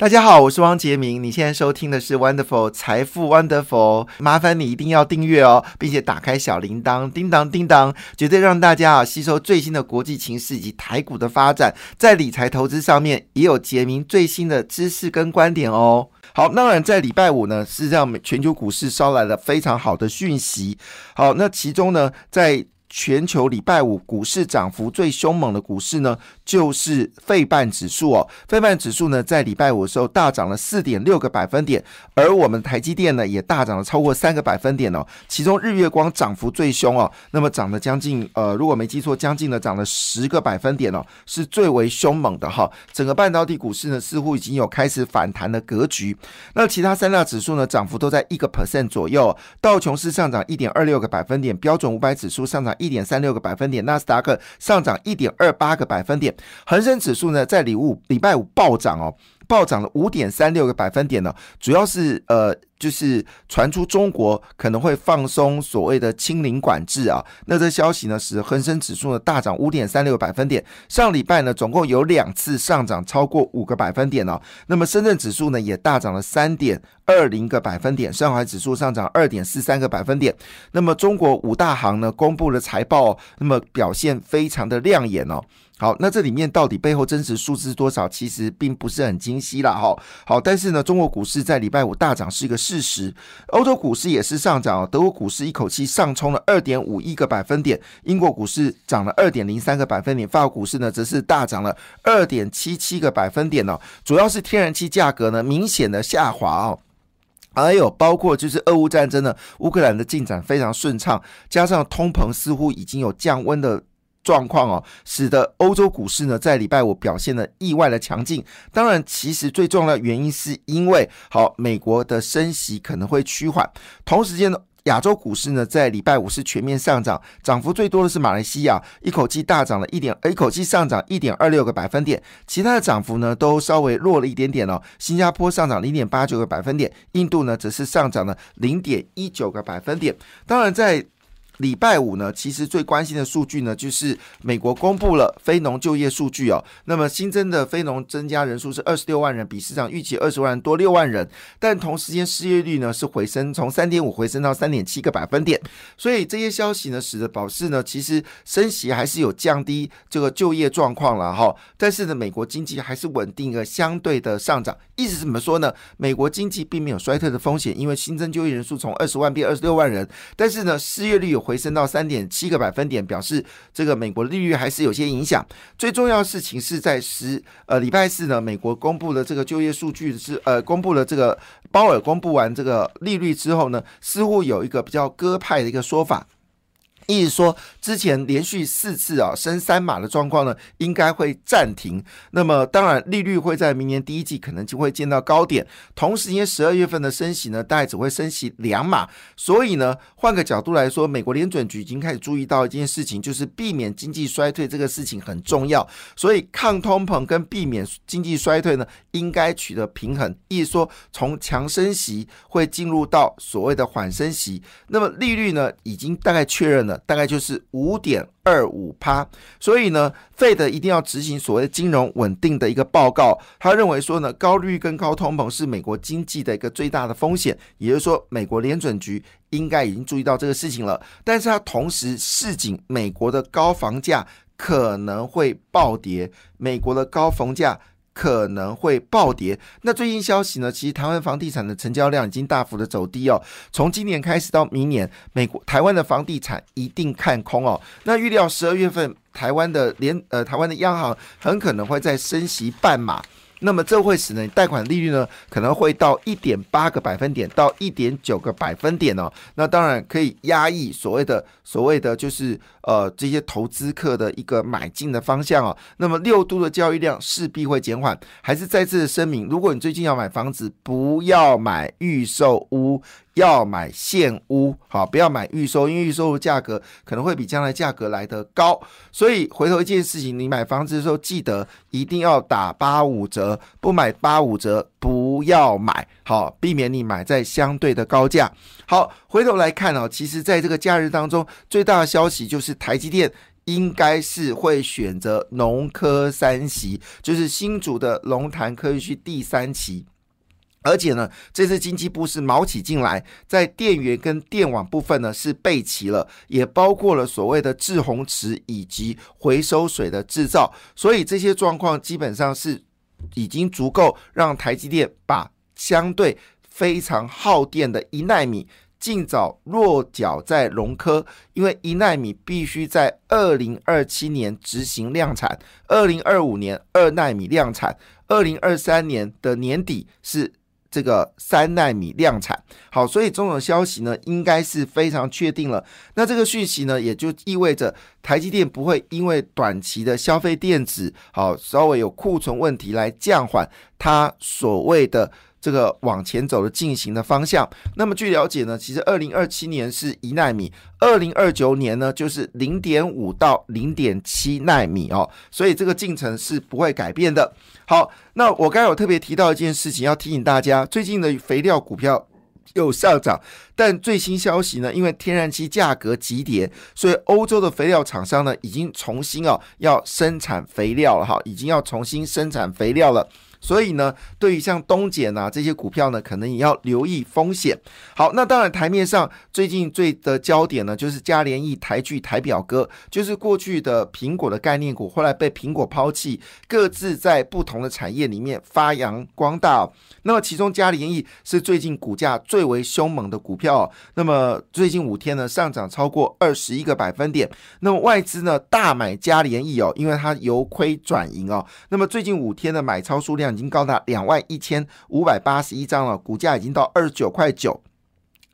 大家好，我是汪杰明。你现在收听的是 Wonderful 财富 Wonderful，麻烦你一定要订阅哦，并且打开小铃铛，叮当叮当，绝对让大家啊吸收最新的国际情势以及台股的发展，在理财投资上面也有杰明最新的知识跟观点哦。好，当然在礼拜五呢，是让全球股市捎来了非常好的讯息。好，那其中呢，在全球礼拜五股市涨幅最凶猛的股市呢，就是费半指数哦。费半指数呢，在礼拜五的时候大涨了四点六个百分点，而我们台积电呢，也大涨了超过三个百分点哦。其中日月光涨幅最凶哦，那么涨了将近呃，如果没记错，将近呢涨了十个百分点哦，是最为凶猛的哈。整个半导体股市呢，似乎已经有开始反弹的格局。那其他三大指数呢，涨幅都在一个 percent 左右。道琼斯上涨一点二六个百分点，标准五百指数上涨。一点三六个百分点，纳斯达克上涨一点二八个百分点，恒生指数呢在礼物礼拜五暴涨哦，暴涨了五点三六个百分点呢，主要是呃。就是传出中国可能会放松所谓的清零管制啊，那这消息呢使恒生指数呢大涨五点三六个百分点。上礼拜呢总共有两次上涨超过五个百分点哦。那么深圳指数呢也大涨了三点二零个百分点，上海指数上涨二点四三个百分点。那么中国五大行呢公布了财报，那么表现非常的亮眼哦。好，那这里面到底背后真实数字多少，其实并不是很清晰了哈。好，但是呢，中国股市在礼拜五大涨是一个事实，欧洲股市也是上涨，德国股市一口气上冲了二点五一个百分点，英国股市涨了二点零三个百分点，法国股市呢则是大涨了二点七七个百分点哦，主要是天然气价格呢明显的下滑哦，还有包括就是俄乌战争呢，乌克兰的进展非常顺畅，加上通膨似乎已经有降温的。状况哦，使得欧洲股市呢在礼拜五表现的意外的强劲。当然，其实最重要的原因是因为好美国的升息可能会趋缓。同时间呢，亚洲股市呢在礼拜五是全面上涨，涨幅最多的是马来西亚，一口气大涨了一点，一口气上涨一点二六个百分点。其他的涨幅呢都稍微弱了一点点哦。新加坡上涨零点八九个百分点，印度呢则是上涨了零点一九个百分点。当然在礼拜五呢，其实最关心的数据呢，就是美国公布了非农就业数据哦。那么新增的非农增加人数是二十六万人，比市场预期二十万人多六万人。但同时间失业率呢是回升，从三点五回升到三点七个百分点。所以这些消息呢，使得保释呢其实升息还是有降低这个就业状况了哈。但是呢，美国经济还是稳定而相对的上涨。意思怎么说呢？美国经济并没有衰退的风险，因为新增就业人数从二十万变二十六万人。但是呢，失业率有。回升到三点七个百分点，表示这个美国利率还是有些影响。最重要的事情是在十呃礼拜四呢，美国公布了这个就业数据是呃公布了这个鲍尔公布完这个利率之后呢，似乎有一个比较鸽派的一个说法。意思说，之前连续四次啊升三码的状况呢，应该会暂停。那么，当然利率会在明年第一季可能就会见到高点。同时，因为十二月份的升息呢，大概只会升息两码。所以呢，换个角度来说，美国联准局已经开始注意到一件事情，就是避免经济衰退这个事情很重要。所以，抗通膨跟避免经济衰退呢，应该取得平衡。意思说，从强升息会进入到所谓的缓升息。那么，利率呢，已经大概确认了。大概就是五点二五趴，所以呢，费德一定要执行所谓金融稳定的一个报告。他认为说呢，高利率跟高通膨是美国经济的一个最大的风险，也就是说，美国联准局应该已经注意到这个事情了。但是他同时示警，美国的高房价可能会暴跌，美国的高房价。可能会暴跌。那最近消息呢？其实台湾房地产的成交量已经大幅的走低哦。从今年开始到明年，美国台湾的房地产一定看空哦。那预料十二月份台湾的联呃台湾的央行很可能会在升息半码。那么这会使呢贷款利率呢可能会到一点八个百分点到一点九个百分点哦。那当然可以压抑所谓的所谓的就是呃这些投资客的一个买进的方向哦。那么六度的交易量势必会减缓。还是再次声明，如果你最近要买房子，不要买预售屋。要买现屋，好，不要买预售，因为预售的价格可能会比将来价格来得高。所以回头一件事情，你买房子的时候记得一定要打八五折，不买八五折不要买，好，避免你买在相对的高价。好，回头来看哦，其实在这个假日当中，最大的消息就是台积电。应该是会选择农科三期，就是新竹的龙潭科技区第三期。而且呢，这次经济部是卯起劲来，在电源跟电网部分呢是备齐了，也包括了所谓的制洪池以及回收水的制造，所以这些状况基本上是已经足够让台积电把相对非常耗电的一纳米尽早落脚在融科，因为一纳米必须在二零二七年执行量产，二零二五年二纳米量产，二零二三年的年底是。这个三纳米量产，好，所以这种消息呢，应该是非常确定了。那这个讯息呢，也就意味着台积电不会因为短期的消费电子好稍微有库存问题来降缓它所谓的。这个往前走的进行的方向，那么据了解呢，其实二零二七年是一纳米，二零二九年呢就是零点五到零点七纳米哦，所以这个进程是不会改变的。好，那我刚有特别提到一件事情，要提醒大家，最近的肥料股票又上涨，但最新消息呢，因为天然气价格急跌，所以欧洲的肥料厂商呢已经重新哦要生产肥料了哈，已经要重新生产肥料了。所以呢，对于像东碱呐这些股票呢，可能也要留意风险。好，那当然台面上最近最的焦点呢，就是嘉联益、台剧、台表哥，就是过去的苹果的概念股，后来被苹果抛弃，各自在不同的产业里面发扬光大。那么其中嘉联益是最近股价最为凶猛的股票，那么最近五天呢上涨超过二十一个百分点。那么外资呢大买嘉联益哦，因为它由亏转盈哦。那么最近五天的买超数量。已经高达两万一千五百八十一张了，股价已经到二十九块九。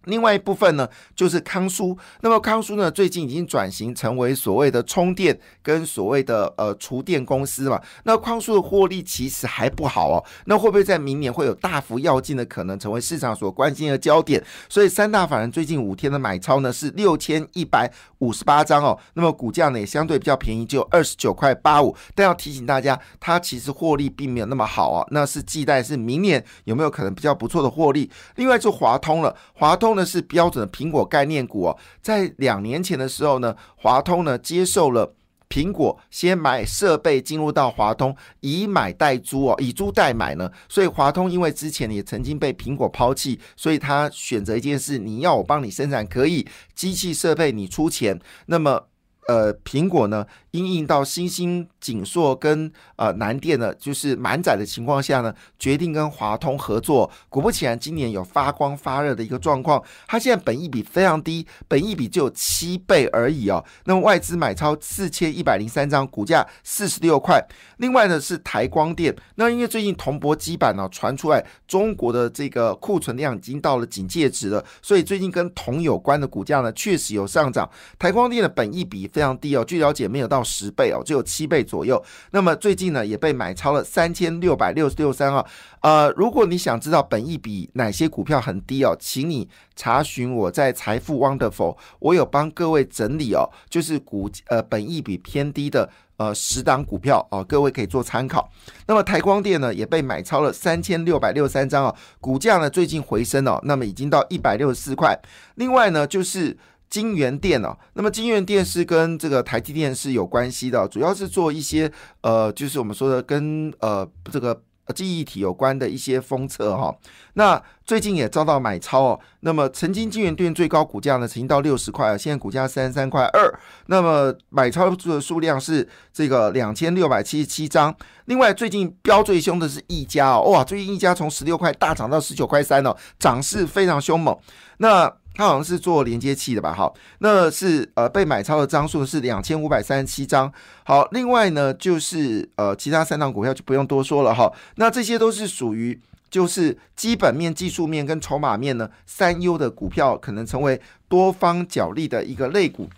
另外一部分呢，就是康舒。那么康舒呢，最近已经转型成为所谓的充电跟所谓的呃厨电公司嘛。那康舒的获利其实还不好哦。那会不会在明年会有大幅跃进的可能，成为市场所关心的焦点？所以三大法人最近五天的买超呢是六千一百五十八张哦。那么股价呢也相对比较便宜，只有二十九块八五。但要提醒大家，它其实获利并没有那么好啊。那是期待是明年有没有可能比较不错的获利？另外就华通了，华通。那是标准的苹果概念股哦，在两年前的时候呢，华通呢接受了苹果先买设备进入到华通，以买代租哦，以租代买呢，所以华通因为之前也曾经被苹果抛弃，所以他选择一件事，你要我帮你生产可以，机器设备你出钱，那么呃苹果呢？因应到新兴锦硕跟呃南电呢，就是满载的情况下呢，决定跟华通合作。果不其然，今年有发光发热的一个状况。它现在本益比非常低，本益比就有七倍而已哦。那么外资买超四千一百零三张，股价四十六块。另外呢是台光电，那因为最近铜箔基板呢传出来，中国的这个库存量已经到了警戒值了，所以最近跟铜有关的股价呢确实有上涨。台光电的本益比非常低哦，据了解没有到。十倍哦，只有七倍左右。那么最近呢，也被买超了三千六百六十六三啊。呃，如果你想知道本益比哪些股票很低哦，请你查询我在财富 Wonderful，我有帮各位整理哦，就是股呃本益比偏低的呃十档股票哦，各位可以做参考。那么台光电呢，也被买超了三千六百六十三张哦，股价呢最近回升哦，那么已经到一百六十四块。另外呢，就是。金源电哦，那么金源电是跟这个台积电是有关系的，主要是做一些呃，就是我们说的跟呃这个记忆体有关的一些封测哈。那最近也遭到买超哦。那么曾经金源电最高股价呢，曾经到六十块，现在股价三十三块二。那么买超的数量是这个两千六百七十七张。另外最近飙最凶的是一家哦，哇，最近一家从十六块大涨到十九块三哦，涨势非常凶猛。那它好像是做连接器的吧？好，那是呃被买超的张数是两千五百三十七张。好，另外呢就是呃其他三档股票就不用多说了哈。那这些都是属于就是基本面、技术面跟筹码面呢三优的股票，可能成为多方角力的一个类股。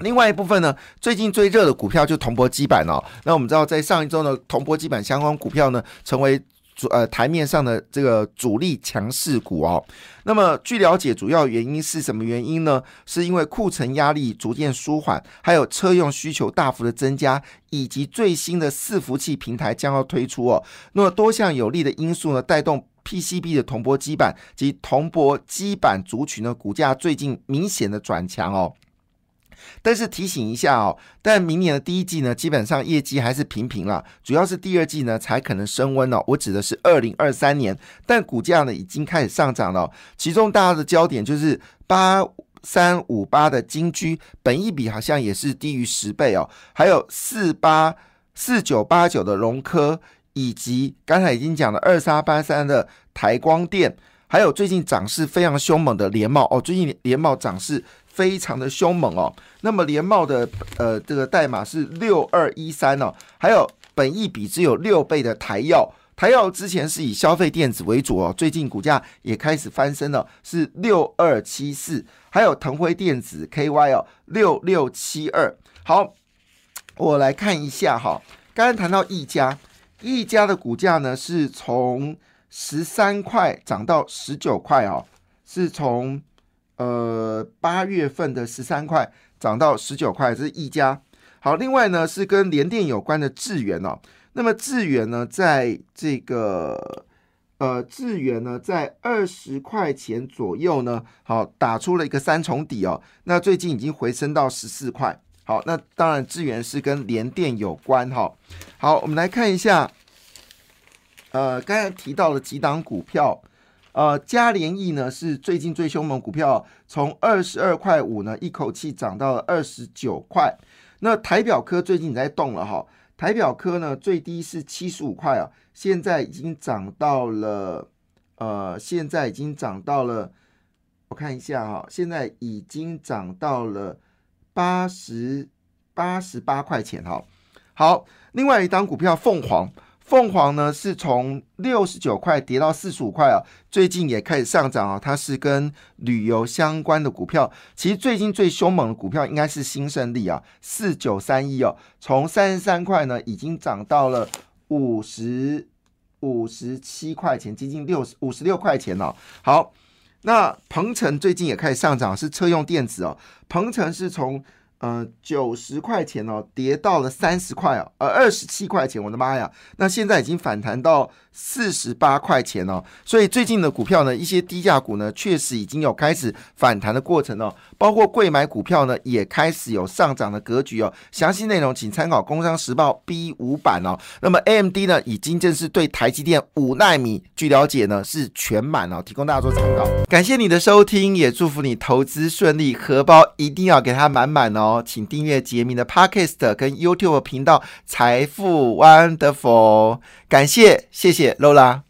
另外一部分呢，最近最热的股票就铜箔基板哦。那我们知道在上一周呢，铜箔基板相关股票呢成为。主呃台面上的这个主力强势股哦，那么据了解，主要原因是什么原因呢？是因为库存压力逐渐舒缓，还有车用需求大幅的增加，以及最新的伺服器平台将要推出哦。那么多项有利的因素呢，带动 PCB 的铜箔基板及铜箔基板族群的股价最近明显的转强哦。但是提醒一下哦，但明年的第一季呢，基本上业绩还是平平了，主要是第二季呢才可能升温哦。我指的是二零二三年，但股价呢已经开始上涨了。其中大家的焦点就是八三五八的金居，本一比好像也是低于十倍哦。还有四八四九八九的融科，以及刚才已经讲了二三八三的台光电，还有最近涨势非常凶猛的联茂哦，最近联茂涨势。非常的凶猛哦，那么联茂的呃这个代码是六二一三哦，还有本益比只有六倍的台药，台药之前是以消费电子为主哦，最近股价也开始翻身了，是六二七四，还有腾辉电子 KY 哦六六七二。好，我来看一下哈，刚刚谈到一家，一家的股价呢是从十三块涨到十九块哦，是从。呃，八月份的十三块涨到十九块，这是一家。好，另外呢是跟联电有关的智源哦。那么智源呢，在这个呃智源呢，在二十块钱左右呢，好打出了一个三重底哦。那最近已经回升到十四块。好，那当然智源是跟联电有关哈。好，我们来看一下，呃，刚才提到了几档股票。呃，嘉联益呢是最近最凶猛股票，从二十二块五呢一口气涨到了二十九块。那台表科最近也在动了哈，台表科呢最低是七十五块啊，现在已经涨到了呃，现在已经涨到了，我看一下哈，现在已经涨到了八十八十八块钱哈。好，另外一张股票凤凰。凤凰呢是从六十九块跌到四十五块啊，最近也开始上涨啊。它是跟旅游相关的股票，其实最近最凶猛的股票应该是新胜利啊，四九三一哦，从三十三块呢已经涨到了五十五十七块钱，接近六十五十六块钱了。好，那鹏程最近也开始上涨，是车用电子哦，鹏程是从。呃，九十块钱哦，跌到了三十块哦，呃，二十七块钱，我的妈呀！那现在已经反弹到四十八块钱哦，所以最近的股票呢，一些低价股呢，确实已经有开始反弹的过程哦，包括贵买股票呢，也开始有上涨的格局哦。详细内容请参考《工商时报》B 五版哦。那么 AMD 呢，已经正式对台积电五纳米，据了解呢，是全满哦，提供大家做参考。感谢你的收听，也祝福你投资顺利，荷包一定要给它满满哦。请订阅杰明的 Podcast 跟 YouTube 频道《财富 Wonderful》，感谢，谢谢露拉。